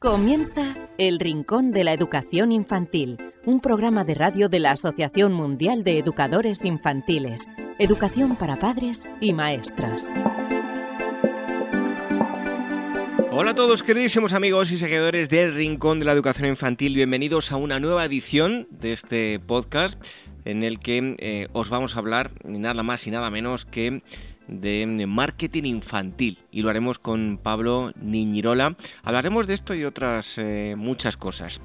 Comienza El Rincón de la Educación Infantil, un programa de radio de la Asociación Mundial de Educadores Infantiles, Educación para Padres y Maestras. Hola a todos queridísimos amigos y seguidores del Rincón de la Educación Infantil, bienvenidos a una nueva edición de este podcast en el que eh, os vamos a hablar nada más y nada menos que de marketing infantil y lo haremos con Pablo Niñirola. Hablaremos de esto y otras eh, muchas cosas.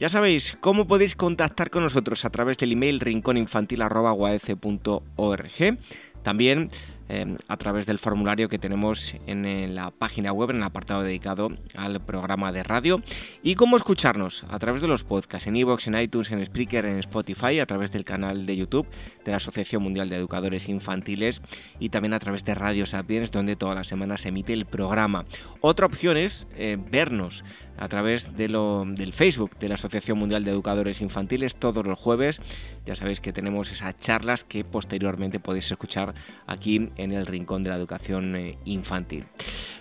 Ya sabéis cómo podéis contactar con nosotros a través del email rincóninfantil.org. También Em, a través del formulario que tenemos en, la página web, en el apartado dedicado al programa de radio. Y cómo escucharnos a través de los podcasts en iVoox, en iTunes, en Spreaker, en Spotify, a través del canal de YouTube de la Asociación Mundial de Educadores Infantiles y también a través de Radio Sapiens, donde todas las semanas se emite el programa. Otra opción es eh, vernos a través de lo, del Facebook de la Asociación Mundial de Educadores Infantiles todos los jueves. Ya sabéis que tenemos esas charlas que posteriormente podéis escuchar aquí en el Rincón de la Educación eh, Infantil.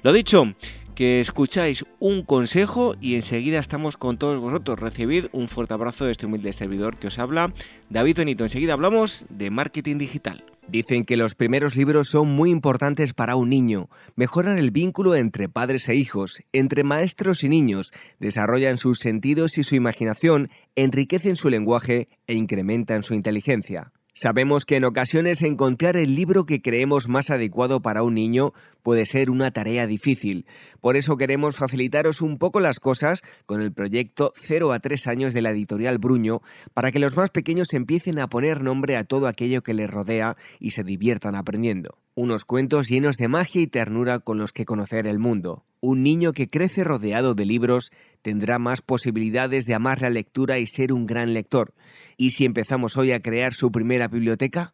Lo dicho, que escucháis un consejo y enseguida estamos con todos vosotros. Recibid un fuerte abrazo de este humilde servidor que os habla, David Benito. Enseguida hablamos de marketing digital. Dicen que los primeros libros son muy importantes para un niño, mejoran el vínculo entre padres e hijos, entre maestros y niños, desarrollan sus sentidos y su imaginación, enriquecen su lenguaje e incrementan su inteligencia. Sabemos que en ocasiones encontrar el libro que creemos más adecuado para un niño puede ser una tarea difícil. Por eso queremos facilitaros un poco las cosas con el proyecto 0 a 3 años de la editorial Bruño para que los más pequeños empiecen a poner nombre a todo aquello que les rodea y se diviertan aprendiendo. Unos cuentos llenos de magia y ternura con los que conocer el mundo. Un niño que crece rodeado de libros tendrá más posibilidades de amar la lectura y ser un gran lector. ¿Y si empezamos hoy a crear su primera biblioteca?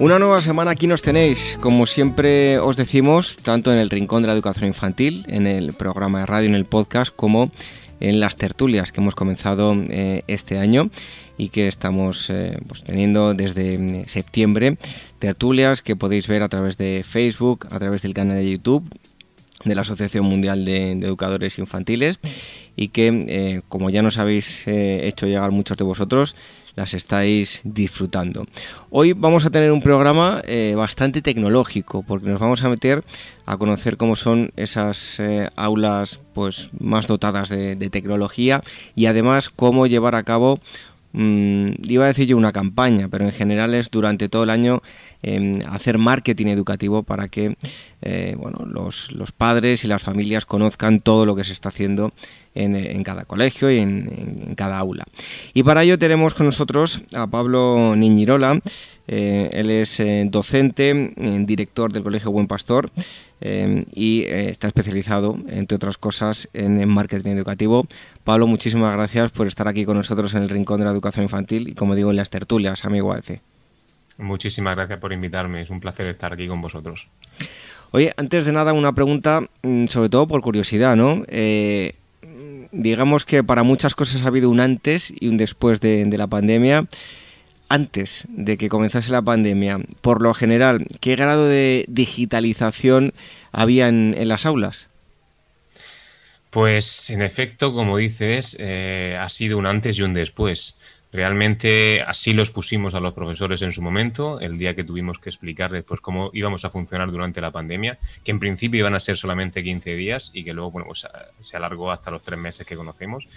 Una nueva semana aquí nos tenéis, como siempre os decimos, tanto en el Rincón de la Educación Infantil, en el programa de radio, en el podcast, como en las tertulias que hemos comenzado eh, este año y que estamos eh, pues, teniendo desde mm, septiembre. Tertulias que podéis ver a través de Facebook, a través del canal de YouTube de la Asociación Mundial de, Educadores Infantiles y que, eh, como ya nos habéis hecho llegar muchos de vosotros, las estáis disfrutando. Hoy vamos a tener un programa eh, bastante tecnológico porque nos vamos a meter a conocer cómo son esas eh, aulas pues más dotadas de, tecnología y además cómo llevar a cabo mm, iba a decir yo una campaña, pero en general es durante todo el año em, hacer marketing educativo para que eh, bueno, los, padres y las familias conozcan todo lo que se está haciendo en, cada colegio y en, cada aula. Y para ello tenemos con nosotros a Pablo Niñirola, eh, él es eh, docente, director del Colegio Buen Pastor y está especializado, entre otras cosas, en, marketing educativo. Pablo, muchísimas gracias por estar aquí con nosotros en el Rincón de la Educación Infantil y, como digo, en las tertulias, amigo AEC. Muchísimas gracias por invitarme, es un placer estar aquí con vosotros. Oye, antes de nada, una pregunta, mm, sobre todo por curiosidad, ¿no? Eh, digamos que para muchas cosas ha habido un antes y un después de, la pandemia. Antes de que comenzase la pandemia, por lo general, ¿qué grado de digitalización había en, las aulas? Pues en efecto, como dices, eh, ha sido un antes y un después. Realmente así los pusimos a los profesores en su momento, el día que tuvimos que explicarles pues, cómo íbamos a funcionar durante la pandemia, que en principio iban a ser solamente 15 días y que luego bueno, pues, se alargó hasta los tres meses que conocemos.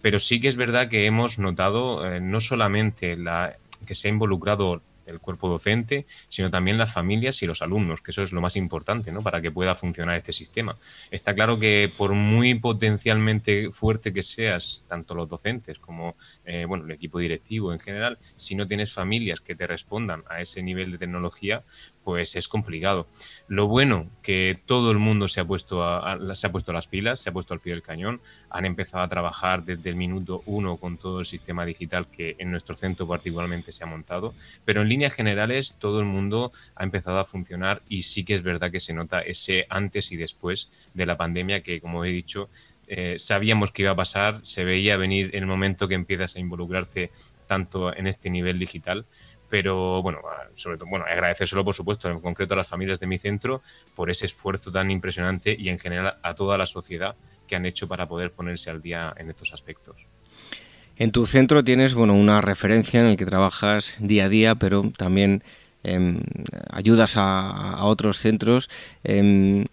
Pero sí que es verdad que hemos notado eh, no solamente la, que se ha involucrado el cuerpo docente, sino también las familias y los alumnos, que eso es lo más importante ¿no? para que pueda funcionar este sistema. Está claro que por muy potencialmente fuerte que seas, tanto los docentes como eh, bueno, el equipo directivo en general, si no tienes familias que te respondan a ese nivel de tecnología, pues es complicado. Lo bueno que todo el mundo se ha puesto a, se ha puesto las pilas, se ha puesto al pie del cañón, han empezado a trabajar desde el minuto uno con todo el sistema digital que en nuestro centro particularmente se ha montado, pero en líneas generales todo el mundo ha empezado a funcionar y sí que es verdad que se nota ese antes y después de la pandemia que como he dicho eh, sabíamos que iba a pasar, se veía venir en el momento que empiezas a involucrarte tanto en este nivel digital pero bueno, sobre todo, bueno, agradecérselo por supuesto, en concreto a las familias de mi centro por ese esfuerzo tan impresionante y en general a toda la sociedad que han hecho para poder ponerse al día en estos aspectos. En tu centro tienes bueno, una referencia en el que trabajas día a día, pero también em, ayudas a, otros centros. Em,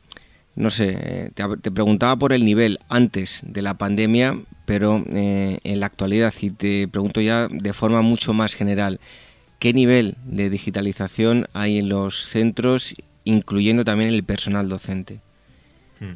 no sé, te, preguntaba por el nivel antes de la pandemia, pero eh, en la actualidad, y te pregunto ya de forma mucho más general, ¿Qué nivel de digitalización hay en los centros, incluyendo también el personal docente? Hmm.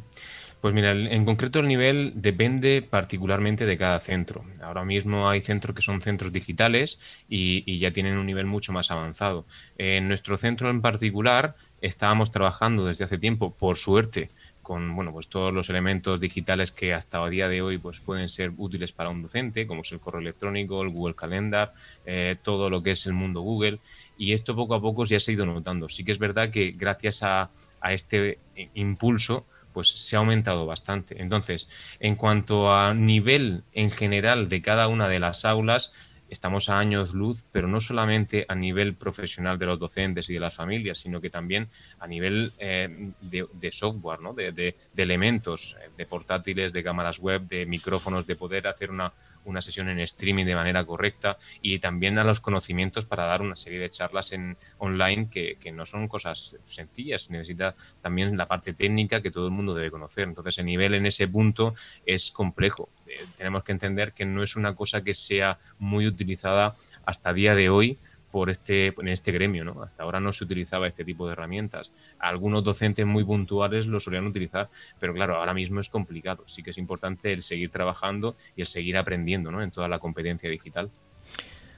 Pues mira, en concreto el nivel depende particularmente de cada centro. Ahora mismo hay centros que son centros digitales y, y, ya tienen un nivel mucho más avanzado. En nuestro centro en particular estábamos trabajando desde hace tiempo, por suerte, con bueno, pues todos los elementos digitales que hasta a día de hoy pues pueden ser útiles para un docente, como es el correo electrónico, el Google Calendar, eh, todo lo que es el mundo Google. Y esto poco a poco ya se ha ido notando. Sí que es verdad que gracias a, a este impulso, pues se ha aumentado bastante. Entonces, en cuanto a nivel en general de cada una de las aulas, estamos a años luz, pero no solamente a nivel profesional de los docentes y de las familias, sino que también a nivel eh, de, software, ¿no? de, de, elementos, eh, de portátiles, de cámaras web, de micrófonos, de poder hacer una, una sesión en streaming de manera correcta y también a los conocimientos para dar una serie de charlas en online que, que no son cosas sencillas, necesita también la parte técnica que todo el mundo debe conocer. Entonces el nivel en ese punto es complejo. Eh, tenemos que entender que no es una cosa que sea muy utilizada hasta día de hoy por este, en este gremio. ¿no? Hasta ahora no se utilizaba este tipo de herramientas. Algunos docentes muy puntuales lo solían utilizar, pero claro, ahora mismo es complicado. Sí que es importante el seguir trabajando y el seguir aprendiendo ¿no? en toda la competencia digital.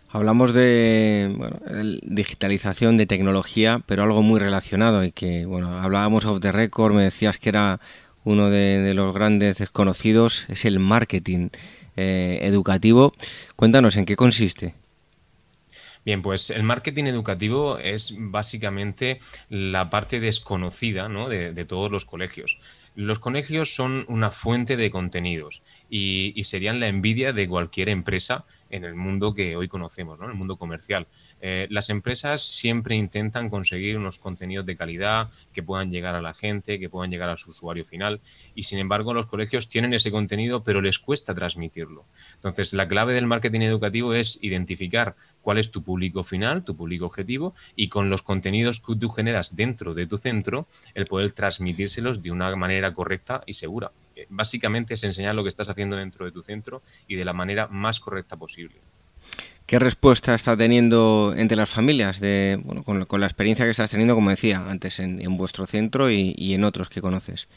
Hablamos de digitalización, de tecnología, pero algo muy relacionado y que, bueno, hablábamos off the record, me decías que era uno de, los grandes desconocidos, es el marketing eh, educativo. Cuéntanos, ¿en qué consiste? Bien, pues el marketing educativo es básicamente la parte desconocida de, todos los colegios. Los colegios son una fuente de contenidos y, serían la envidia de cualquier empresa en el mundo que hoy conocemos, ¿no? el mundo comercial. Eh, las empresas siempre intentan conseguir unos contenidos de calidad que puedan llegar a la gente, que puedan llegar a su usuario final y sin embargo los colegios tienen ese contenido pero les cuesta transmitirlo. Entonces la clave del marketing educativo es identificar cuál es tu público final, tu público objetivo y con los contenidos que tú generas dentro de tu centro el poder transmitírselos de una manera correcta y segura. Eh, básicamente es enseñar lo que estás haciendo dentro de tu centro y de la manera más correcta posible. ¿Qué respuesta está teniendo entre las familias de, con, la experiencia que estás teniendo, como decía antes, en, vuestro centro y, en otros que conoces?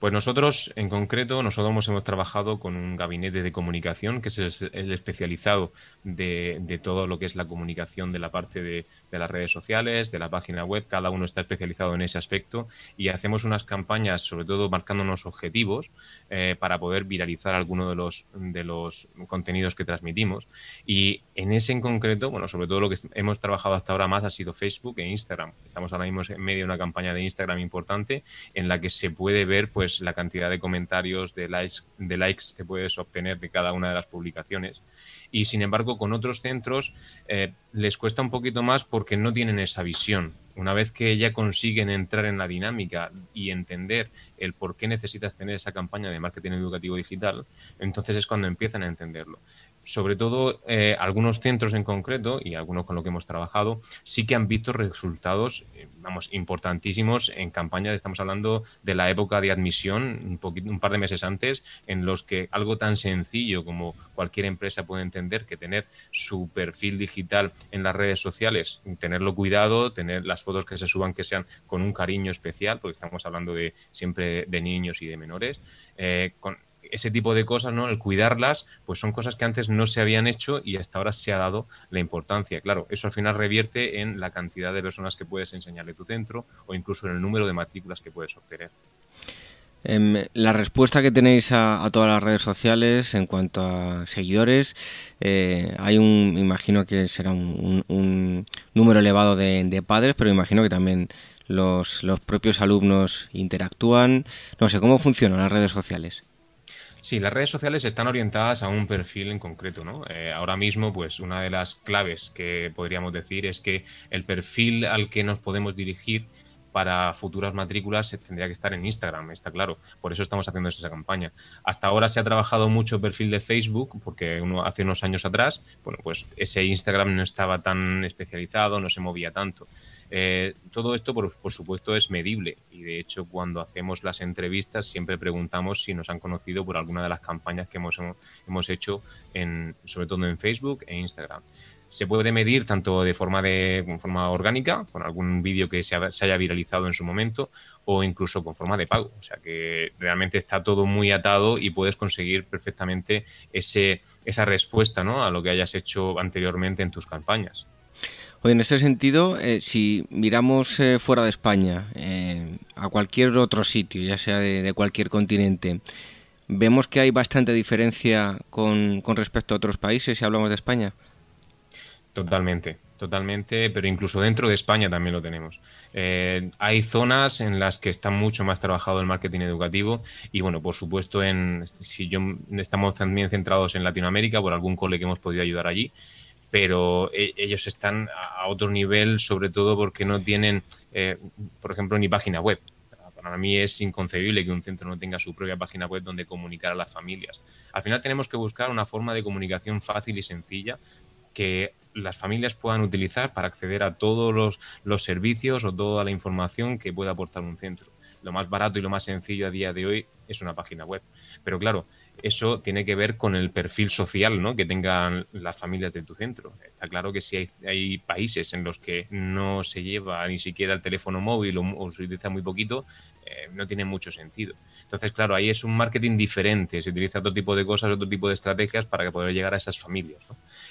Pues nosotros, en concreto, nosotros hemos trabajado con un gabinete de comunicación que es el, especializado de, todo lo que es la comunicación de la parte de, las redes sociales, de la página web. Cada uno está especializado en ese aspecto y hacemos unas campañas, sobre todo marcándonos objetivos eh, para poder viralizar alguno de los, de los contenidos que transmitimos. Y en ese en concreto, bueno, sobre todo lo que hemos trabajado hasta ahora más ha sido Facebook e Instagram. Estamos ahora mismo en medio de una campaña de Instagram importante en la que se puede ver, pues, la cantidad de comentarios, de likes, de likes que puedes obtener de cada una de las publicaciones. Y sin embargo, con otros centros eh, les cuesta un poquito más porque no tienen esa visión. Una vez que ya consiguen entrar en la dinámica y entender el por qué necesitas tener esa campaña de marketing educativo digital, entonces es cuando empiezan a entenderlo sobre todo eh, algunos centros en concreto y algunos con los que hemos trabajado, sí que han visto resultados, eh, vamos, importantísimos en campañas. Estamos hablando de la época de admisión, un, poquito, un par de meses antes, en los que algo tan sencillo como cualquier empresa puede entender que tener su perfil digital en las redes sociales, tenerlo cuidado, tener las fotos que se suban que sean con un cariño especial, porque estamos hablando de siempre de niños y de menores, eh, con ese tipo de cosas, ¿no? El cuidarlas, pues son cosas que antes no se habían hecho y hasta ahora se ha dado la importancia. Claro, eso al final revierte en la cantidad de personas que puedes enseñarle tu centro o incluso en el número de matrículas que puedes obtener. Em, la respuesta que tenéis a, todas las redes sociales en cuanto a seguidores, eh, hay un, imagino que será un, número elevado de, de, padres, pero imagino que también los, los propios alumnos interactúan. No sé, ¿cómo funcionan las redes sociales? Sí, las redes sociales están orientadas a un perfil en concreto, ¿no? Eh, ahora mismo, pues una de las claves que podríamos decir es que el perfil al que nos podemos dirigir para futuras matrículas tendría que estar en Instagram, está claro. Por eso estamos haciendo esa campaña. Hasta ahora se ha trabajado mucho el perfil de Facebook, porque uno, hace unos años atrás, bueno, pues ese Instagram no estaba tan especializado, no se movía tanto. Eh, todo esto, por, supuesto, es medible y de hecho cuando hacemos las entrevistas siempre preguntamos si nos han conocido por alguna de las campañas que hemos, hemos hecho, en, sobre todo en Facebook e Instagram. Se puede medir tanto de forma, de, forma orgánica, con algún vídeo que se, haya viralizado en su momento, o incluso con forma de pago. O sea que realmente está todo muy atado y puedes conseguir perfectamente ese, esa respuesta ¿no? a lo que hayas hecho anteriormente en tus campañas. Oye, en este sentido, eh, si miramos eh, fuera de España, eh, a cualquier otro sitio, ya sea de, cualquier continente, vemos que hay bastante diferencia con, respecto a otros países si hablamos de España. Totalmente, totalmente, pero incluso dentro de España también lo tenemos. hay zonas en las que está mucho más trabajado el marketing educativo y bueno, por supuesto, en, si yo, estamos también centrados en Latinoamérica por algún cole que hemos podido ayudar allí pero e, ellos están a otro nivel, sobre todo porque no tienen, eh, por ejemplo, ni página web. Para mí es inconcebible que un centro no tenga su propia página web donde comunicar a las familias. Al final tenemos que buscar una forma de comunicación fácil y sencilla que las familias puedan utilizar para acceder a todos los, los servicios o toda la información que pueda aportar un centro. Lo más barato y lo más sencillo a día de hoy es una página web. Pero claro, eso tiene que ver con el perfil social ¿no? que tengan las familias de tu centro. Está claro que si hay, países en los que no se lleva ni siquiera el teléfono móvil o, se utiliza muy poquito, eh, no tiene mucho sentido. Entonces, claro, ahí es un marketing diferente, se utiliza otro tipo de cosas, otro tipo de estrategias para poder llegar a esas familias.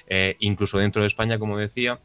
Eh, incluso dentro de España, como decía,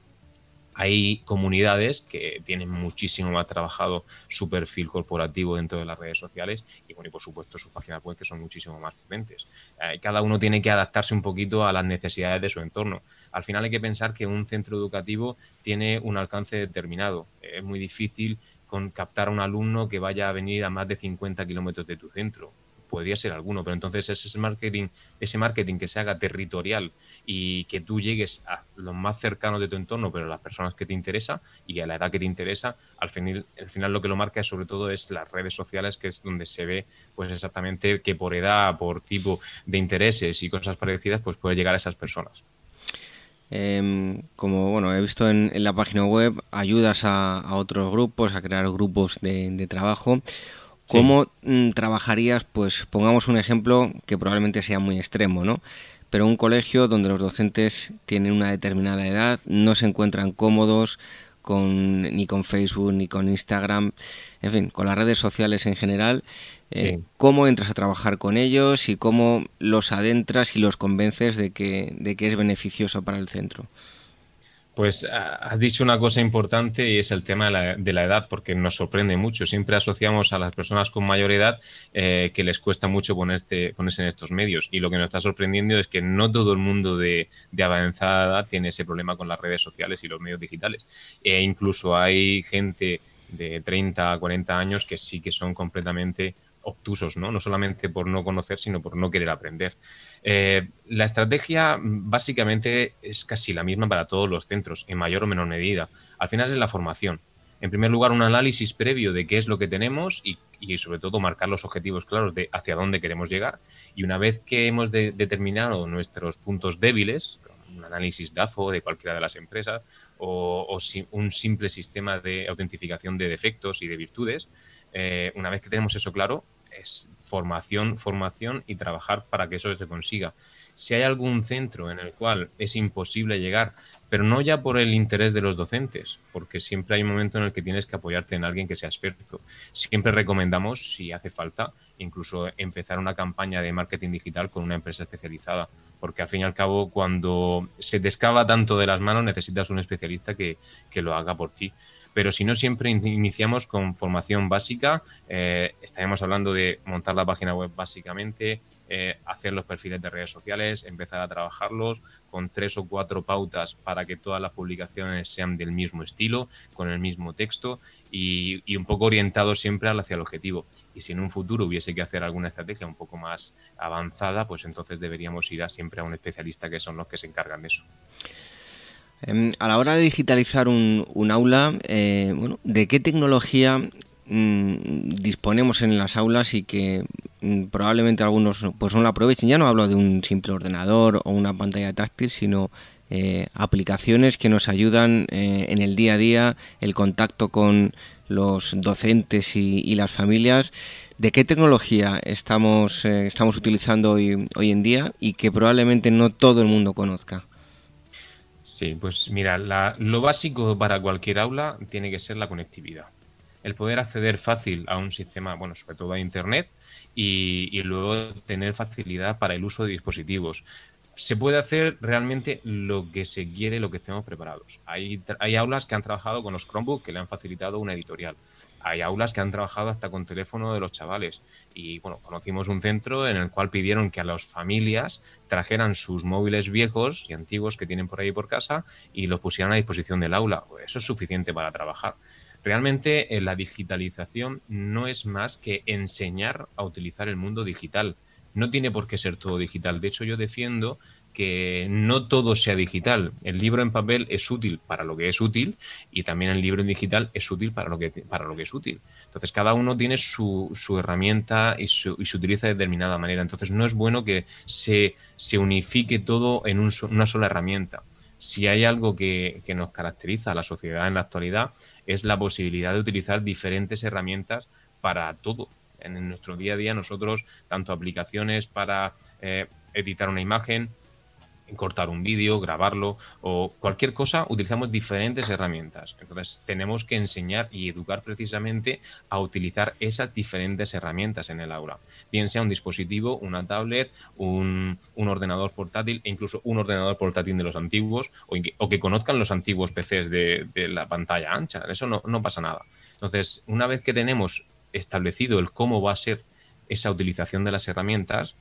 hay comunidades que tienen muchísimo más trabajado su perfil corporativo dentro de las redes sociales y, bueno, y por supuesto sus páginas web que son muchísimo más potentes. Eh, cada uno tiene que adaptarse un poquito a las necesidades de su entorno. Al final hay que pensar que un centro educativo tiene un alcance determinado. es muy difícil con captar a un alumno que vaya a venir a más de 50 kilómetros de tu centro podría ser alguno, pero entonces ese marketing, ese marketing que se haga territorial y que tú llegues a los más cercanos de tu entorno, pero a las personas que te interesa y a la edad que te interesa, al final, al final lo que lo marca sobre todo es las redes sociales, que es donde se ve pues exactamente que por edad, por tipo de intereses y cosas parecidas, pues puede llegar a esas personas. Em, como bueno, he visto en, la página web, ayudas a, otros grupos, a crear grupos de trabajo. ¿Cómo mm, trabajarías, pues pongamos un ejemplo que probablemente sea muy extremo, ¿no? Pero un colegio donde los docentes tienen una determinada edad, no se encuentran cómodos con, ni con Facebook ni con Instagram, en fin, con las redes sociales en general. Eh, ¿Cómo entras a trabajar con ellos y cómo los adentras y los convences de que, de que es beneficioso para el centro? Pues has dicho una cosa importante y es el tema de la, edad, porque nos sorprende mucho. Siempre asociamos a las personas con mayor edad eh, que les cuesta mucho ponerse en estos medios. Y lo que nos está sorprendiendo es que no todo el mundo de, avanzada edad tiene ese problema con las redes sociales y los medios digitales. E incluso hay gente de 30 a 40 años que sí que son completamente obtusos, ¿no? No solamente por no conocer, sino por no querer aprender. Eh, la estrategia básicamente es casi la misma para todos los centros, en mayor o menor medida. Al final es la formación. En primer lugar, un análisis previo de qué es lo que tenemos y, sobre todo marcar los objetivos claros de hacia dónde queremos llegar. Y una vez que hemos determinado nuestros puntos débiles, un análisis DAFO de cualquiera de las empresas o, un simple sistema de autentificación de defectos y de virtudes, eh, una vez que tenemos eso claro, es formación, formación y trabajar para que eso se consiga. Si hay algún centro en el cual es imposible llegar, pero no ya por el interés de los docentes, porque siempre hay un momento en el que tienes que apoyarte en alguien que sea experto. Siempre recomendamos, si hace falta, incluso empezar una campaña de marketing digital con una empresa especializada, porque al fin y al cabo, cuando se descava tanto de las manos, necesitas un especialista que, que lo haga por ti pero si no siempre iniciamos con formación básica, eh, estaremos hablando de montar la página web básicamente, eh, hacer los perfiles de redes sociales, empezar a trabajarlos con tres o cuatro pautas para que todas las publicaciones sean del mismo estilo, con el mismo texto y, y, un poco orientados siempre hacia el objetivo. Y si en un futuro hubiese que hacer alguna estrategia un poco más avanzada, pues entonces deberíamos ir a siempre a un especialista que son los que se encargan de eso. Em, a la hora de digitalizar un, aula, eh, ¿de qué tecnología mm, disponemos en las aulas y que mm, probablemente algunos pues no la aprovechen? Ya no hablo de un simple ordenador o una pantalla táctil, sino eh, aplicaciones que nos ayudan eh, en el día a día, el contacto con los docentes y, las familias. ¿De qué tecnología estamos, estamos utilizando hoy, hoy en día y que probablemente no todo el mundo conozca? Sí, pues mira, lo básico para cualquier aula tiene que ser la conectividad. El poder acceder fácil a un sistema, bueno, sobre todo a Internet, y, luego tener facilidad para el uso de dispositivos. Se puede hacer realmente lo que se quiere, lo que estemos preparados. Hay, hay aulas que han trabajado con los Chromebooks que le han facilitado una editorial hay aulas que han trabajado hasta con teléfono de los chavales. Y bueno, conocimos un centro en el cual pidieron que a las familias trajeran sus móviles viejos y antiguos que tienen por ahí por casa y los pusieran a disposición del aula. Eso es suficiente para trabajar. Realmente eh, la digitalización no es más que enseñar a utilizar el mundo digital. No tiene por qué ser todo digital. De hecho, yo defiendo que no todo sea digital. El libro en papel es útil para lo que es útil y también el libro en digital es útil para lo que, para lo que es útil. Entonces, cada uno tiene su, herramienta y, se utiliza de determinada manera. Entonces, no es bueno que se, unifique todo en una sola herramienta. Si hay algo que, que nos caracteriza a la sociedad en la actualidad, es la posibilidad de utilizar diferentes herramientas para todo. En nuestro día a día nosotros, tanto aplicaciones para eh, editar una imagen, cortar un vídeo, grabarlo o cualquier cosa, utilizamos diferentes herramientas. Entonces tenemos que enseñar y educar precisamente a utilizar esas diferentes herramientas en el aula. Bien sea un dispositivo, una tablet, un, ordenador portátil e incluso un ordenador portátil de los antiguos o, que conozcan los antiguos PCs de, la pantalla ancha. Eso no, no pasa nada. Entonces, una vez que tenemos establecido el cómo va a ser esa utilización de las herramientas,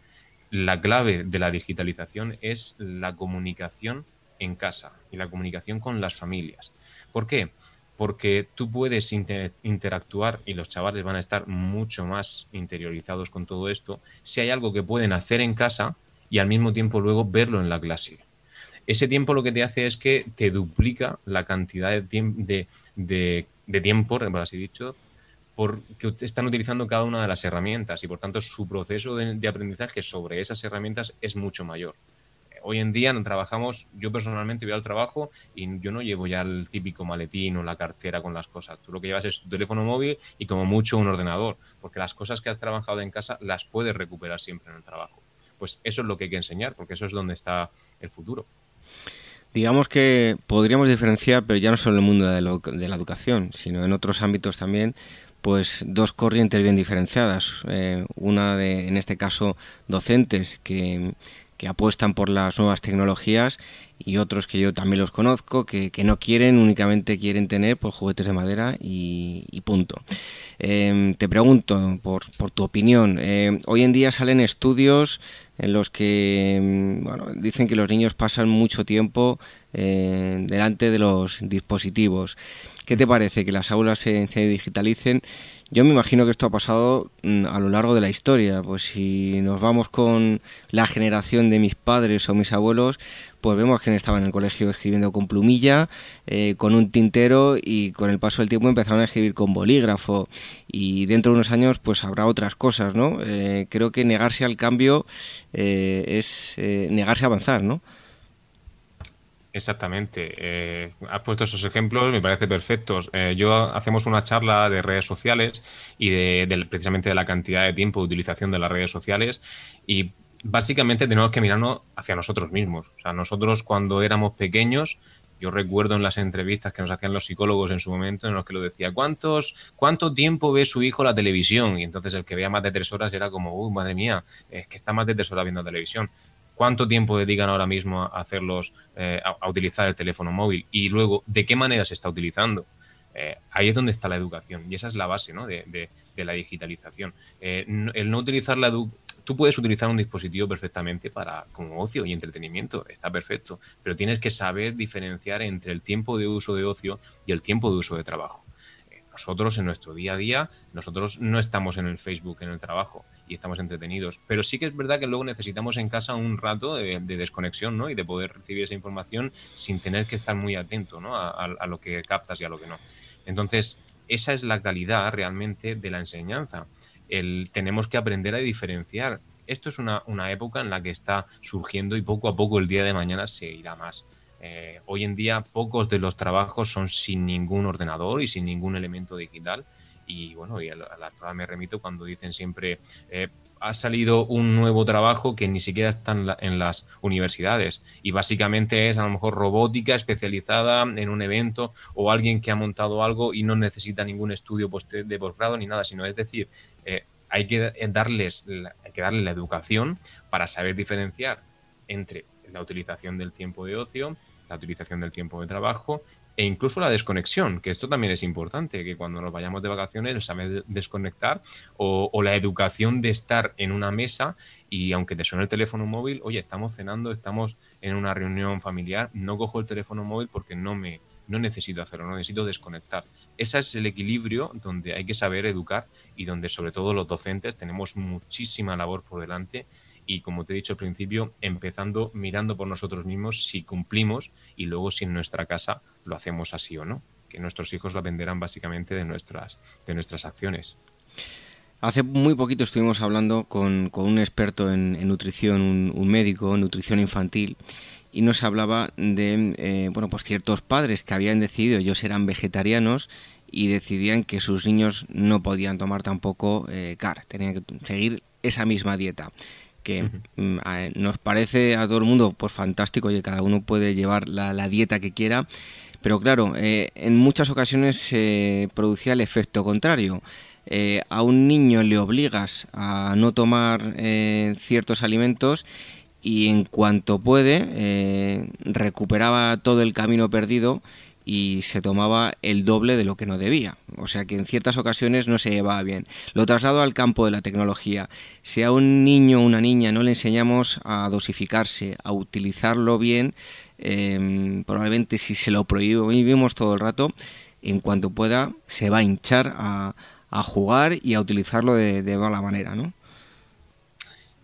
la clave de la digitalización es la comunicación en casa y la comunicación con las familias. ¿Por qué? Porque tú puedes interactuar y los chavales van a estar mucho más interiorizados con todo esto si hay algo que pueden hacer en casa y al mismo tiempo luego verlo en la clase. Ese tiempo lo que te hace es que te duplica la cantidad de, de, de tiempo, por así dicho, porque están utilizando cada una de las herramientas y por tanto su proceso de, aprendizaje sobre esas herramientas es mucho mayor. Hoy en día trabajamos, yo personalmente voy al trabajo y yo no llevo ya el típico maletín o la cartera con las cosas. Tú lo que llevas es tu teléfono móvil y como mucho un ordenador, porque las cosas que has trabajado en casa las puedes recuperar siempre en el trabajo. Pues eso es lo que hay que enseñar, porque eso es donde está el futuro. Digamos que podríamos diferenciar, pero ya no solo en el mundo de, de la educación, sino en otros ámbitos también, pues dos corrientes bien diferenciadas. Eh, una de, en este caso, docentes que, apuestan por las nuevas tecnologías y otros que yo también los conozco que, no quieren, únicamente quieren tener pues, juguetes de madera y, punto. Em, te pregunto por, por tu opinión. Eh, hoy en día salen estudios en los que em, bueno, dicen que los niños pasan mucho tiempo eh, delante de los dispositivos. ¿Qué te parece que las aulas se, digitalicen? Yo me imagino que esto ha pasado mm, a lo largo de la historia. Pues si nos vamos con la generación de mis padres o mis abuelos, pues vemos que estaban en el colegio escribiendo con plumilla, eh, con un tintero y con el paso del tiempo empezaron a escribir con bolígrafo y dentro de unos años pues habrá otras cosas, ¿no? Eh, creo que negarse al cambio es negarse a avanzar, ¿no? Exactamente. Eh, has puesto esos ejemplos, me parece perfectos. Eh, yo hacemos una charla de redes sociales y de, precisamente de la cantidad de tiempo de utilización de las redes sociales y básicamente tenemos que mirarnos hacia nosotros mismos. O sea, nosotros cuando éramos pequeños, yo recuerdo en las entrevistas que nos hacían los psicólogos en su momento en los que lo decía, ¿cuántos, ¿cuánto tiempo ve su hijo la televisión? Y entonces el que veía más de tres horas era como, uy, madre mía, es que está más de tres horas viendo televisión. ¿Cuánto tiempo dedican ahora mismo a hacerlos, eh, a, utilizar el teléfono móvil? Y luego, ¿de qué manera se está utilizando? Eh, ahí es donde está la educación y esa es la base ¿no? de, la digitalización. Eh, el no utilizar la tú puedes utilizar un dispositivo perfectamente para como ocio y entretenimiento, está perfecto, pero tienes que saber diferenciar entre el tiempo de uso de ocio y el tiempo de uso de trabajo. nosotros en nuestro día a día, nosotros no estamos en el Facebook en el trabajo, estamos entretenidos. Pero sí que es verdad que luego necesitamos en casa un rato de, desconexión ¿no? y de poder recibir esa información sin tener que estar muy atento ¿no? a, lo que captas y a lo que no. Entonces, esa es la calidad realmente de la enseñanza. El, tenemos que aprender a diferenciar. Esto es una, una, época en la que está surgiendo y poco a poco el día de mañana se irá más. Eh, hoy en día pocos de los trabajos son sin ningún ordenador y sin ningún elemento digital y bueno, y a la, me remito cuando dicen siempre, eh, ha salido un nuevo trabajo que ni siquiera está en, las universidades. Y básicamente es a lo mejor robótica especializada en un evento o alguien que ha montado algo y no necesita ningún estudio de posgrado ni nada, sino es decir, eh, hay, que darles hay que darle la educación para saber diferenciar entre la utilización del tiempo de ocio, la utilización del tiempo de trabajo e incluso la desconexión, que esto también es importante, que cuando nos vayamos de vacaciones saber desconectar o, la educación de estar en una mesa y aunque te suene el teléfono móvil, oye, estamos cenando, estamos en una reunión familiar, no cojo el teléfono móvil porque no me no necesito hacerlo, no necesito desconectar. Ese es el equilibrio donde hay que saber educar y donde sobre todo los docentes tenemos muchísima labor por delante y como te he dicho al principio, empezando mirando por nosotros mismos si cumplimos y luego si en nuestra casa lo hacemos así o no, que nuestros hijos lo aprenderán básicamente de nuestras, de nuestras acciones. Hace muy poquito estuvimos hablando con, un experto en, nutrición, un, médico, nutrición infantil, y nos hablaba de eh, bueno, pues ciertos padres que habían decidido, ellos eran vegetarianos y decidían que sus niños no podían tomar tampoco eh, car, tenían que seguir esa misma dieta que mm, nos parece a todo el mundo pues fantástico, y cada uno puede llevar la, dieta que quiera, pero claro, eh, en muchas ocasiones se producía el efecto contrario. Eh, a un niño le obligas a no tomar eh, ciertos alimentos y en cuanto puede recuperaba todo el camino perdido y se tomaba el doble de lo que no debía. O sea que en ciertas ocasiones no se llevaba bien. Lo traslado al campo de la tecnología. Si a un niño o una niña no le enseñamos a dosificarse, a utilizarlo bien, em, probablemente si se lo prohibimos todo el rato, en cuanto pueda se va a hinchar a, jugar y a utilizarlo de, mala manera, ¿no?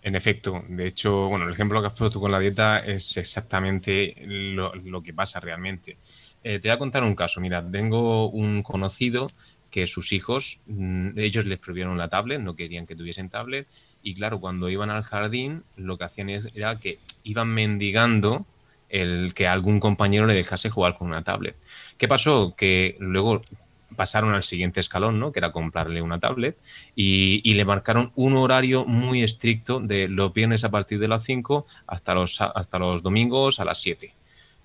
En efecto, de hecho, bueno, el ejemplo que has puesto con la dieta es exactamente lo que pasa realmente. Eh, te voy a contar un caso. Mira, tengo un conocido que sus hijos, mm, ellos les prohibieron la tablet, no querían que tuviesen tablet, y claro, cuando iban al jardín, lo que hacían era que iban mendigando el que algún compañero le dejase jugar con una tablet. ¿Qué pasó? Que luego pasaron al siguiente escalón, ¿no? que era comprarle una tablet, y, le marcaron un horario muy estricto de los viernes a partir de las 5 hasta los, hasta los domingos a las 7.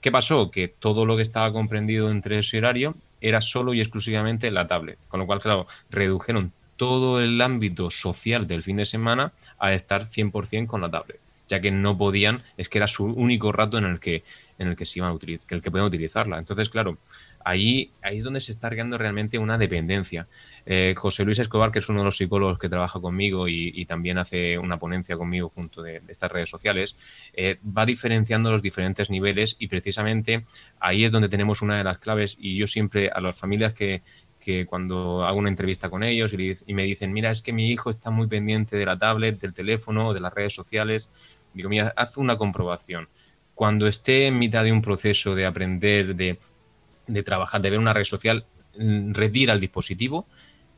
¿Qué pasó? Que todo lo que estaba comprendido entre ese horario era solo y exclusivamente la tablet. Con lo cual, claro, redujeron todo el ámbito social del fin de semana a estar 100% con la tablet. ya que no podían, es que era su único rato en el que, en el que se iban a utilizar, el que podían utilizarla. Entonces, claro, ahí, ahí es donde se está creando realmente una dependencia. Eh, José Luis Escobar, que es uno de los psicólogos que trabaja conmigo y, también hace una ponencia conmigo junto de, estas redes sociales, eh, va diferenciando los diferentes niveles y precisamente ahí es donde tenemos una de las claves y yo siempre a las familias que, que cuando hago una entrevista con ellos y, me dicen, mira, es que mi hijo está muy pendiente de la tablet, del teléfono, de las redes sociales, digo, mira, haz una comprobación. Cuando esté en mitad de un proceso de aprender, de, de trabajar, de ver una red social, mm, retira el dispositivo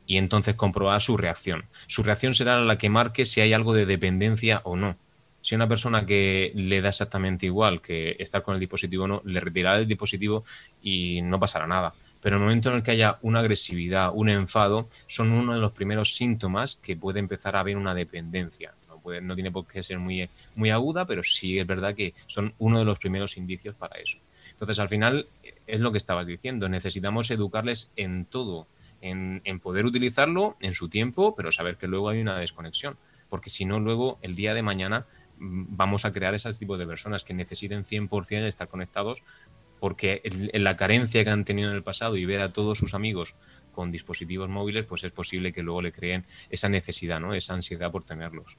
y entonces comprobar su reacción. Su reacción será la que marque si hay algo de dependencia o no. Si una persona que le da exactamente igual que estar con el dispositivo o no, le retirará el dispositivo y no pasará nada. Pero en el momento en el que haya una agresividad, un enfado, son uno de los primeros síntomas que puede empezar a haber una dependencia. No, puede, no tiene por qué ser muy, muy aguda, pero sí es verdad que son uno de los primeros indicios para eso. Entonces, al final, es lo que estabas diciendo, necesitamos educarles en todo, en, poder utilizarlo en su tiempo, pero saber que luego hay una desconexión, porque si no, luego el día de mañana mm, vamos a crear ese tipo de personas que necesiten 100% estar conectados, porque en la carencia que han tenido en el pasado y ver a todos sus amigos con dispositivos móviles, pues es posible que luego le creen esa necesidad, ¿no? esa ansiedad por tenerlos.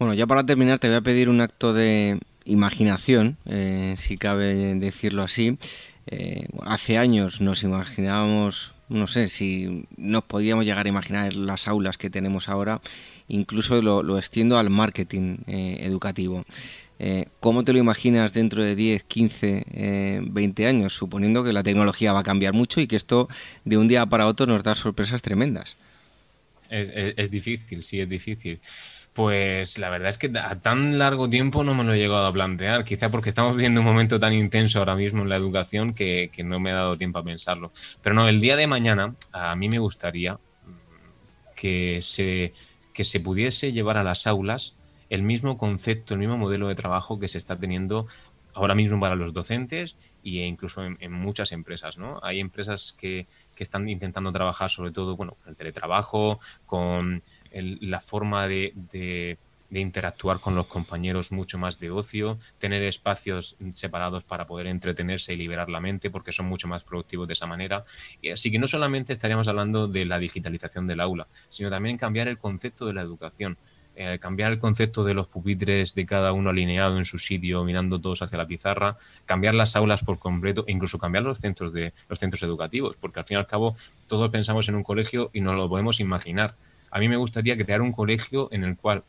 Bueno, ya para terminar te voy a pedir un acto de imaginación, eh, si cabe decirlo así. Eh, hace años nos imaginábamos, no sé si nos podíamos llegar a imaginar las aulas que tenemos ahora, incluso lo, extiendo al marketing eh, educativo. Eh, ¿Cómo te lo imaginas dentro de 10, 15, 20 años, suponiendo que la tecnología va a cambiar mucho y que esto de un día para otro nos da sorpresas tremendas? es difícil, sí, es difícil. Pues la verdad es que a tan largo tiempo no me lo he llegado a plantear, quizá porque estamos viviendo un momento tan intenso ahora mismo en la educación que, no me ha dado tiempo a pensarlo. Pero no, el día de mañana a mí me gustaría mm, que se, que se pudiese llevar a las aulas el mismo concepto, el mismo modelo de trabajo que se está teniendo ahora mismo para los docentes e incluso en, en muchas empresas. ¿no? Hay empresas que, que están intentando trabajar sobre todo bueno, con el teletrabajo, con la forma de, interactuar con los compañeros mucho más de ocio, tener espacios separados para poder entretenerse y liberar la mente, porque son mucho más productivos de esa manera. Así que no solamente estaríamos hablando de la digitalización del aula, sino también cambiar el concepto de la educación. Eh, cambiar el concepto de los pupitres de cada uno alineado en su sitio, mirando todos hacia la pizarra, cambiar las aulas por completo, e incluso cambiar los centros de los centros educativos, porque al fin y al cabo todos pensamos en un colegio y nos lo podemos imaginar, a mí me gustaría crear un colegio en el cual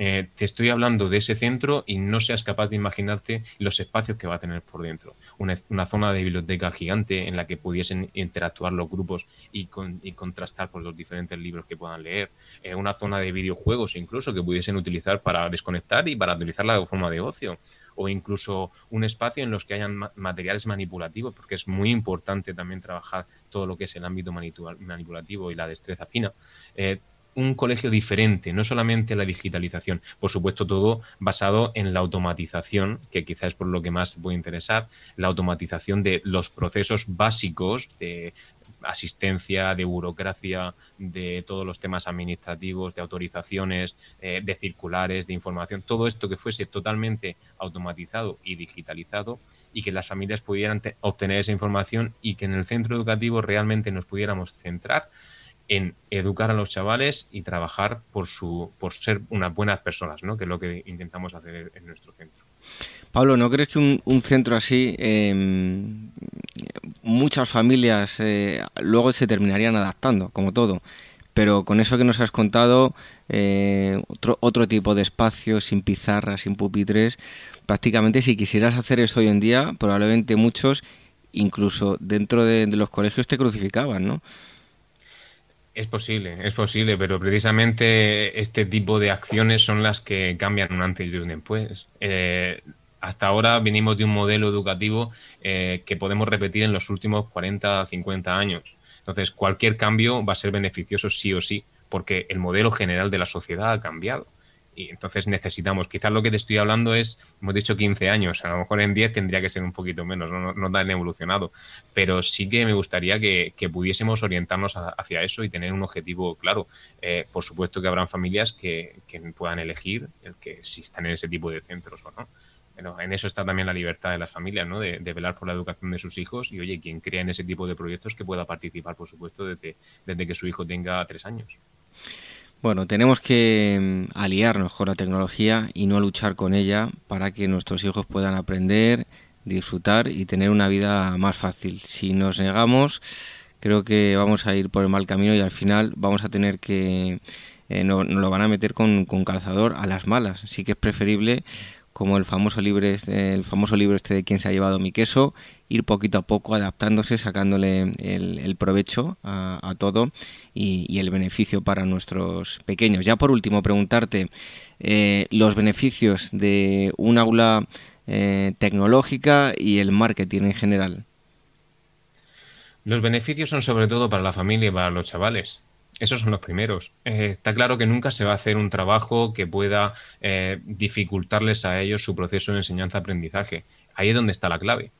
eh, te estoy hablando de ese centro y no seas capaz de imaginarte los espacios que va a tener por dentro. Una, zona de biblioteca gigante en la que pudiesen interactuar los grupos y, contrastar por los diferentes libros que puedan leer. Eh, una zona de videojuegos incluso que pudiesen utilizar para desconectar y para utilizarla de forma de ocio. O incluso un espacio en los que hayan materiales manipulativos, porque es muy importante también trabajar todo lo que es el ámbito manipulativo y la destreza fina. Eh, un colegio diferente, no solamente la digitalización, por supuesto todo basado en la automatización, que quizás es por lo que más puede interesar, la automatización de los procesos básicos de asistencia, de burocracia, de todos los temas administrativos, de autorizaciones, eh, de circulares, de información, todo esto que fuese totalmente automatizado y digitalizado y que las familias pudieran obtener esa información y que en el centro educativo realmente nos pudiéramos centrar en educar a los chavales y trabajar por su por ser unas buenas personas, ¿no? que es lo que intentamos hacer en nuestro centro. Pablo, ¿no crees que un, centro así, em, muchas familias eh, luego se terminarían adaptando, como todo? Pero con eso que nos has contado, eh, otro, otro tipo de espacio, sin pizarras, sin pupitres, prácticamente si quisieras hacer eso hoy en día, probablemente muchos, incluso dentro de, de los colegios, te crucificaban, ¿no? Es posible, es posible, pero precisamente este tipo de acciones son las que cambian un antes y un después. Eh, hasta ahora venimos de un modelo educativo eh, que podemos repetir en los últimos 40, 50 años. Entonces, cualquier cambio va a ser beneficioso sí o sí, porque el modelo general de la sociedad ha cambiado. Y entonces necesitamos, quizás lo que te estoy hablando es, hemos dicho 15 años, a lo mejor en 10 tendría que ser un poquito menos, no, no tan evolucionado, pero sí que me gustaría que, pudiésemos orientarnos hacia eso y tener un objetivo claro. Eh, por supuesto que habrán familias que, puedan elegir el que si están en ese tipo de centros o no. Pero en eso está también la libertad de las familias, ¿no? De, velar por la educación de sus hijos y, oye, quien crea en ese tipo de proyectos que pueda participar, por supuesto, desde que su hijo tenga tres años. Bueno, tenemos que mm, aliarnos con la tecnología y no luchar con ella para que nuestros hijos puedan aprender, disfrutar y tener una vida más fácil. Si nos negamos, creo que vamos a ir por el mal camino y al final vamos a tener que eh, nos, lo van a meter con, calzador a las malas. Así que es preferible, como el famoso libro este, el famoso libro este de quién se ha llevado mi queso, ir poquito a poco adaptándose, sacándole el, provecho a, todo y, el beneficio para nuestros pequeños. Ya por último, preguntarte eh, los beneficios de un aula eh, tecnológica y el marketing en general. Los beneficios son sobre todo para la familia y para los chavales. Esos son los primeros. Eh, está claro que nunca se va a hacer un trabajo que pueda dificultarles a ellos su proceso de enseñanza-aprendizaje. Ahí es donde está la clave.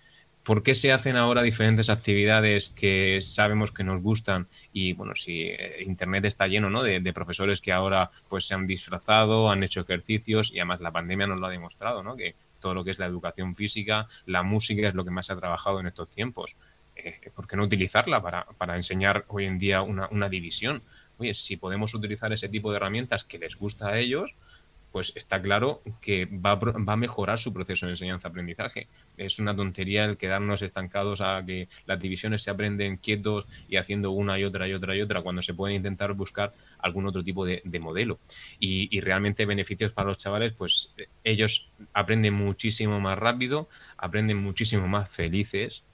¿Por qué se hacen ahora diferentes actividades que sabemos que nos gustan? Y bueno, si eh, Internet está lleno ¿no? de, profesores que ahora pues se han disfrazado, han hecho ejercicios y además la pandemia nos lo ha demostrado, ¿no? que todo lo que es la educación física, la música es lo que más se ha trabajado en estos tiempos. Eh, ¿Por qué no utilizarla para, para enseñar hoy en día una, una división? Oye, si podemos utilizar ese tipo de herramientas que les gusta a ellos, pues está claro que va a, mejorar su proceso de enseñanza-aprendizaje. Es una tontería el quedarnos estancados a que las divisiones se aprenden quietos y haciendo una y otra y otra y otra, cuando se puede intentar buscar algún otro tipo de, modelo. Y, realmente beneficios para los chavales, pues ellos aprenden muchísimo más rápido, aprenden muchísimo más felices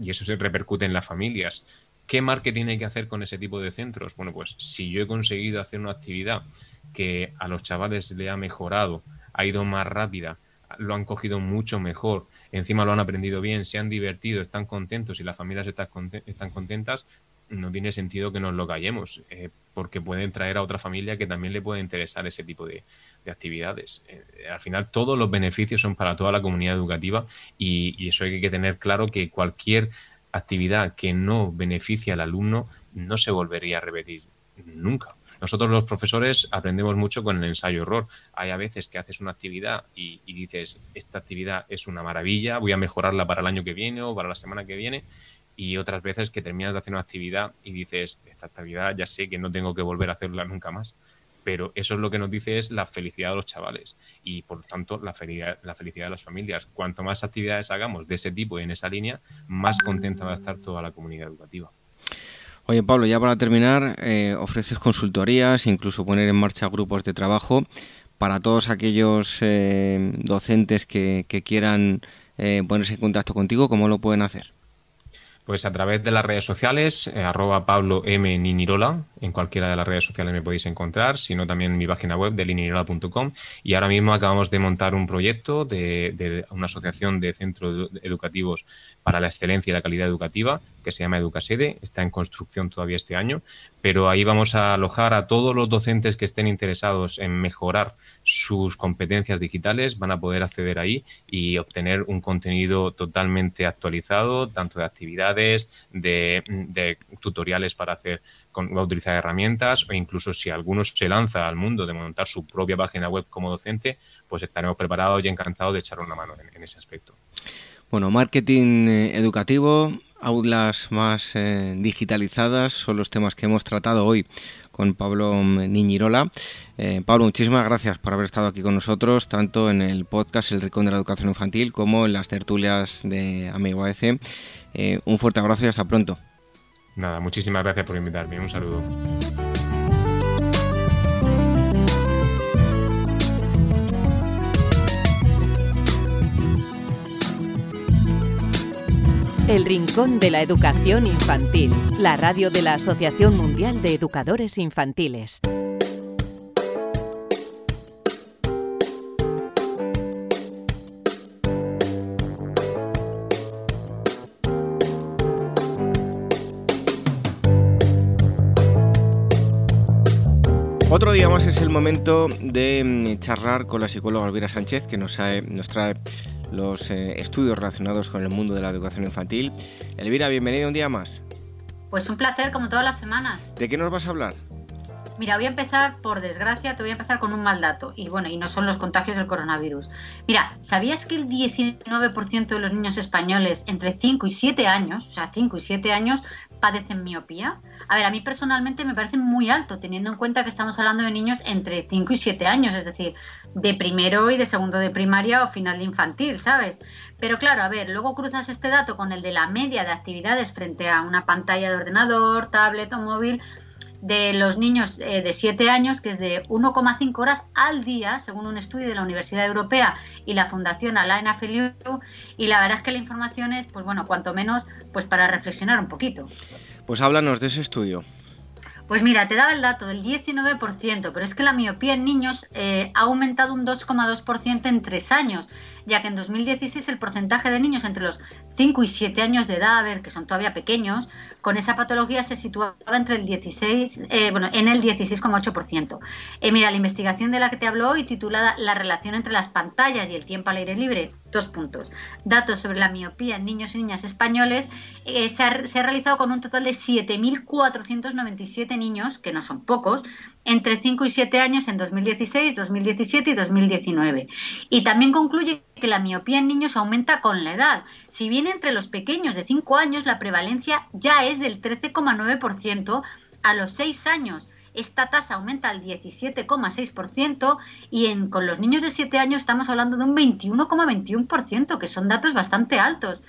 y eso se repercute en las familias. ¿Qué marketing hay que hacer con ese tipo de centros? Bueno, pues si yo he conseguido hacer una actividad que a los chavales le ha mejorado, ha ido más rápida, lo han cogido mucho mejor, encima lo han aprendido bien, se han divertido, están contentos y las familias están, contentas, no tiene sentido que nos lo callemos, eh, porque pueden traer a otra familia que también le puede interesar ese tipo de, actividades. Eh, al final, todos los beneficios son para toda la comunidad educativa y, y, eso hay que tener claro que cualquier actividad que no beneficia al alumno no se volvería a repetir nunca. Nosotros los profesores aprendemos mucho con el ensayo-error. Hay a veces que haces una actividad y, dices, esta actividad es una maravilla, voy a mejorarla para el año que viene o para la semana que viene. Y otras veces que terminas de hacer una actividad y dices, esta actividad ya sé que no tengo que volver a hacerla nunca más pero eso es lo que nos dice es la felicidad de los chavales y por tanto la felicidad, la felicidad de las familias. Cuanto más actividades hagamos de ese tipo y en esa línea, más contenta va a estar toda la comunidad educativa. Oye Pablo, ya para terminar, eh, ofreces consultorías, incluso poner en marcha grupos de trabajo para todos aquellos eh, docentes que, quieran eh, ponerse en contacto contigo, ¿cómo lo pueden hacer? Pues a través de las redes sociales, arroba Pablo M. Ninirola, en cualquiera de las redes sociales me podéis encontrar, sino también en mi página web de linirola.com. Y ahora mismo acabamos de montar un proyecto de, de, una asociación de centros educativos para la excelencia y la calidad educativa, que se llama Educasede, está en construcción todavía este año, pero ahí vamos a alojar a todos los docentes que estén interesados en mejorar sus competencias digitales, van a poder acceder ahí y obtener un contenido totalmente actualizado, tanto de actividades, de, tutoriales para hacer con, utilizar herramientas o incluso si alguno se lanza al mundo de montar su propia página web como docente, pues estaremos preparados y encantados de echar una mano en ese aspecto. Bueno, marketing eh, educativo, aulas más eh, digitalizadas son los temas que hemos tratado hoy con Pablo Niñirola. Eh, Pablo, muchísimas gracias por haber estado aquí con nosotros, tanto en el podcast El Rincón de la Educación Infantil como en las tertulias de Amigo AEC. un fuerte abrazo y hasta pronto. Nada, muchísimas gracias por invitarme. Un saludo. El Rincón de la Educación Infantil, la radio de la Asociación Mundial de Educadores Infantiles. Otro día más es el momento de mm, charlar con la psicóloga Elvira Sánchez, que nos, nos trae los eh, estudios relacionados con el mundo de la educación infantil. Elvira, bienvenida un día más. Pues un placer, como todas las semanas. ¿De qué nos vas a hablar? Mira, voy a empezar, por desgracia, te voy a empezar con un mal dato. Y bueno, y no son los contagios del coronavirus. Mira, ¿sabías que el 19% de los niños españoles entre 5 y 7 años, o sea, 5 y 7 años, padecen miopía? A ver, a mí personalmente me parece muy alto, teniendo en cuenta que estamos hablando de niños entre 5 y 7 años, es decir, de primero y de segundo de primaria o final de infantil, ¿sabes? Pero claro, a ver, luego cruzas este dato con el de la media de actividades frente a una pantalla de ordenador, tablet o móvil de los niños eh, de 7 años, que es de 1,5 horas al día, según un estudio de la Universidad Europea y la Fundación Alain Affiliou, y la verdad es que la información es, pues bueno, cuanto menos, pues para reflexionar un poquito. Pues háblanos de ese estudio. Pues mira, te daba el dato del 19%, pero es que la miopía en niños eh, ha aumentado un 2,2% en tres años, ya que en 2016 el porcentaje de niños entre los 5 y 7 años de edad, a ver, que son todavía pequeños, con esa patología se situaba entre el 16, eh, bueno, en el 16,8%. Eh, mira, la investigación de la que te hablo hoy, titulada La relación entre las pantallas y el tiempo al aire libre, dos puntos. Datos sobre la miopía en niños y niñas españoles, eh, se, ha, se ha realizado con un total de 7.497 niños, que no son pocos, entre 5 y 7 años en 2016, 2017 y 2019. Y también concluye que la miopía en niños aumenta con la edad. Si bien entre los pequeños de 5 años la prevalencia ya es del 13,9%, a los 6 años esta tasa aumenta al 17,6% y con los niños de 7 años estamos hablando de un 21,21%, que son datos bastante altos.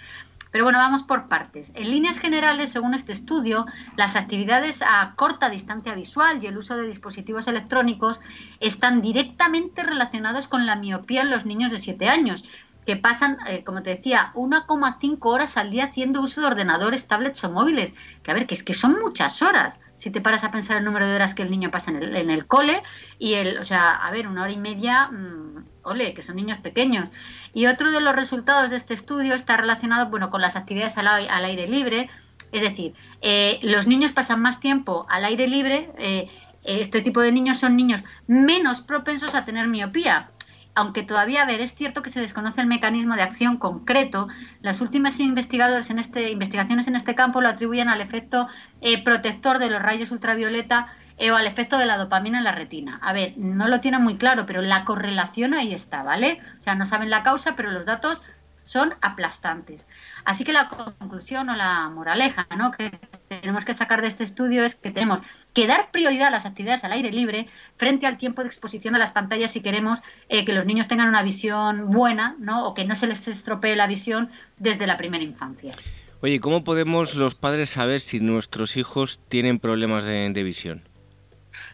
Pero bueno, vamos por partes. En líneas generales, según este estudio, las actividades a corta distancia visual y el uso de dispositivos electrónicos están directamente relacionados con la miopía en los niños de 7 años, que pasan, eh, como te decía, 1,5 horas al día haciendo uso de ordenadores, tablets o móviles. Que a ver, que es que son muchas horas. Si te paras a pensar el número de horas que el niño pasa en el, cole y el, o sea, a ver, una hora y media, mmm, ole, que son niños pequeños. Y otro de los resultados de este estudio está relacionado bueno, con las actividades al, al aire libre. Es decir, eh, los niños pasan más tiempo al aire libre. Eh, este tipo de niños son niños menos propensos a tener miopía. Aunque todavía, a ver, es cierto que se desconoce el mecanismo de acción concreto, las últimas investigadores en este, investigaciones en este campo lo atribuyen al efecto eh, protector de los rayos ultravioleta o al efecto de la dopamina en la retina. A ver, no lo tiene muy claro, pero la correlación ahí está, ¿vale? O sea, no saben la causa, pero los datos son aplastantes. Así que la conclusión o la moraleja ¿no? que tenemos que sacar de este estudio es que tenemos que dar prioridad a las actividades al aire libre frente al tiempo de exposición a las pantallas si queremos eh, que los niños tengan una visión buena ¿no? o que no se les estropee la visión desde la primera infancia. Oye, ¿cómo podemos los padres saber si nuestros hijos tienen problemas de, de visión?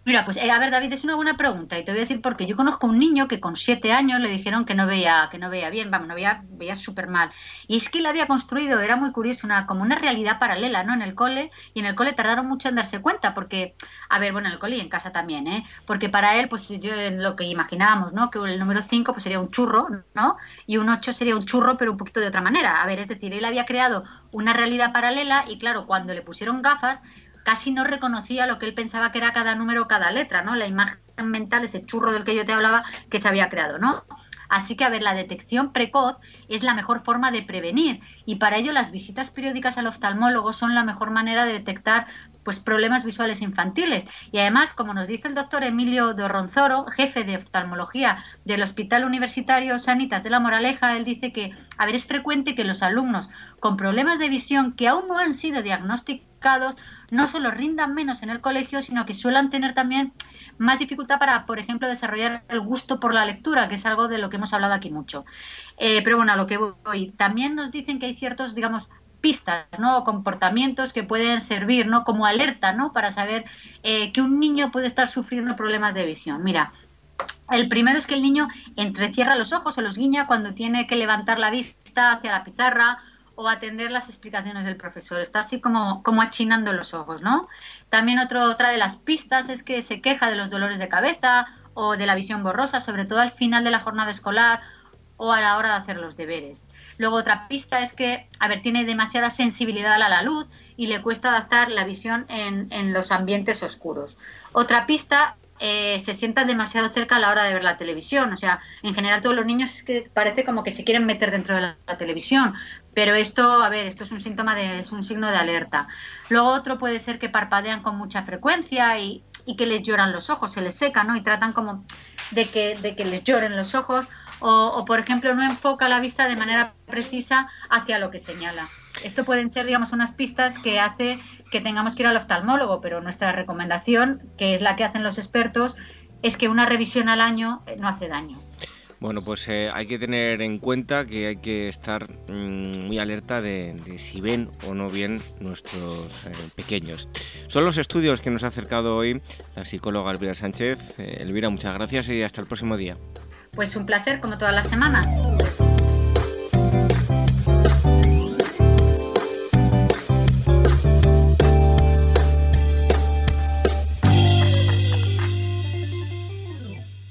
Mira, pues eh, a ver, David, es una buena pregunta y te voy a decir porque yo conozco un niño que con siete años le dijeron que no veía, que no veía bien, vamos, no veía, veía súper mal. Y es que él había construido, era muy curioso, una, como una realidad paralela, ¿no? En el cole, y en el cole tardaron mucho en darse cuenta, porque, a ver, bueno, en el cole y en casa también, ¿eh? Porque para él, pues yo lo que imaginábamos, ¿no? Que el número 5 pues sería un churro, ¿no? Y un 8 sería un churro, pero un poquito de otra manera. A ver, es decir, él había creado una realidad paralela y claro, cuando le pusieron gafas, casi no reconocía lo que él pensaba que era cada número, cada letra, ¿no? La imagen mental, ese churro del que yo te hablaba, que se había creado, ¿no? Así que, a ver, la detección precoz es la mejor forma de prevenir y para ello las visitas periódicas al oftalmólogo son la mejor manera de detectar pues problemas visuales infantiles. Y además, como nos dice el doctor Emilio de Ronzoro, jefe de oftalmología del Hospital Universitario Sanitas de la Moraleja, él dice que, a ver, es frecuente que los alumnos con problemas de visión que aún no han sido diagnosticados no solo rindan menos en el colegio, sino que suelen tener también más dificultad para, por ejemplo, desarrollar el gusto por la lectura, que es algo de lo que hemos hablado aquí mucho. Eh, pero bueno, a lo que voy. También nos dicen que hay ciertos, digamos, pistas, ¿no? O comportamientos que pueden servir, ¿no? Como alerta, ¿no? Para saber eh, que un niño puede estar sufriendo problemas de visión. Mira, el primero es que el niño entrecierra los ojos o los guiña cuando tiene que levantar la vista hacia la pizarra o atender las explicaciones del profesor. Está así como, como achinando los ojos, ¿no? También otro, otra de las pistas es que se queja de los dolores de cabeza o de la visión borrosa, sobre todo al final de la jornada escolar o a la hora de hacer los deberes. Luego otra pista es que, a ver, tiene demasiada sensibilidad a la luz y le cuesta adaptar la visión en, en los ambientes oscuros. Otra pista eh, se sientan demasiado cerca a la hora de ver la televisión. O sea, en general todos los niños es que parece como que se quieren meter dentro de la, televisión. Pero esto, a ver, esto es un síntoma de, es un signo de alerta. Luego otro puede ser que parpadean con mucha frecuencia y, y que les lloran los ojos, se les seca, ¿no? Y tratan como de que, de que les lloren los ojos. O, por ejemplo, no enfoca la vista de manera precisa hacia lo que señala. Esto pueden ser, digamos, unas pistas que hace que tengamos que ir al oftalmólogo, pero nuestra recomendación, que es la que hacen los expertos, es que una revisión al año eh, no hace daño. Bueno, pues eh, hay que tener en cuenta que hay que estar mmm, muy alerta de, si ven o no ven nuestros eh, pequeños. Son los estudios que nos ha acercado hoy la psicóloga Elvira Sánchez. Elvira, muchas gracias y hasta el próximo día. Pues un placer, como todas las semanas.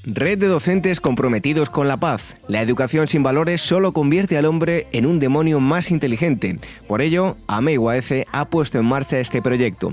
Red de docentes comprometidos con la paz. La educación sin valores solo convierte al hombre en un demonio más inteligente. Por ello, AME UAF ha puesto en marcha este proyecto.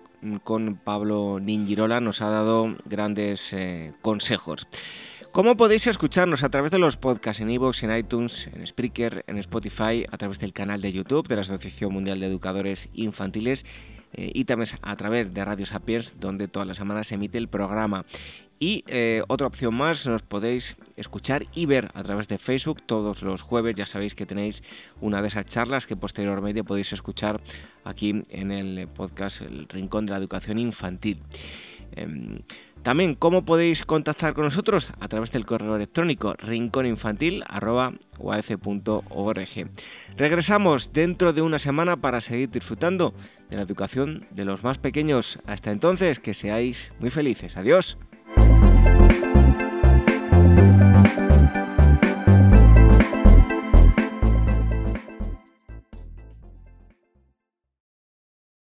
con Pablo Ningirola, nos ha dado grandes eh, consejos. ¿Cómo podéis escucharnos? A través de los podcasts en iVoox, en iTunes, en Spreaker, en Spotify, a través del canal de YouTube de la Asociación Mundial de Educadores Infantiles eh, y también a través de Radio Sapiens, donde todas las semanas se emite el programa. Y eh, otra opción más, nos podéis escuchar y ver a través de Facebook todos los jueves. Ya sabéis que tenéis una de esas charlas que posteriormente podéis escuchar aquí en el podcast El Rincón de la Educación Infantil. Eh, también, ¿cómo podéis contactar con nosotros? A través del correo electrónico rinconinfantil.org. Regresamos dentro de una semana para seguir disfrutando de la educación de los más pequeños. Hasta entonces, que seáis muy felices. Adiós.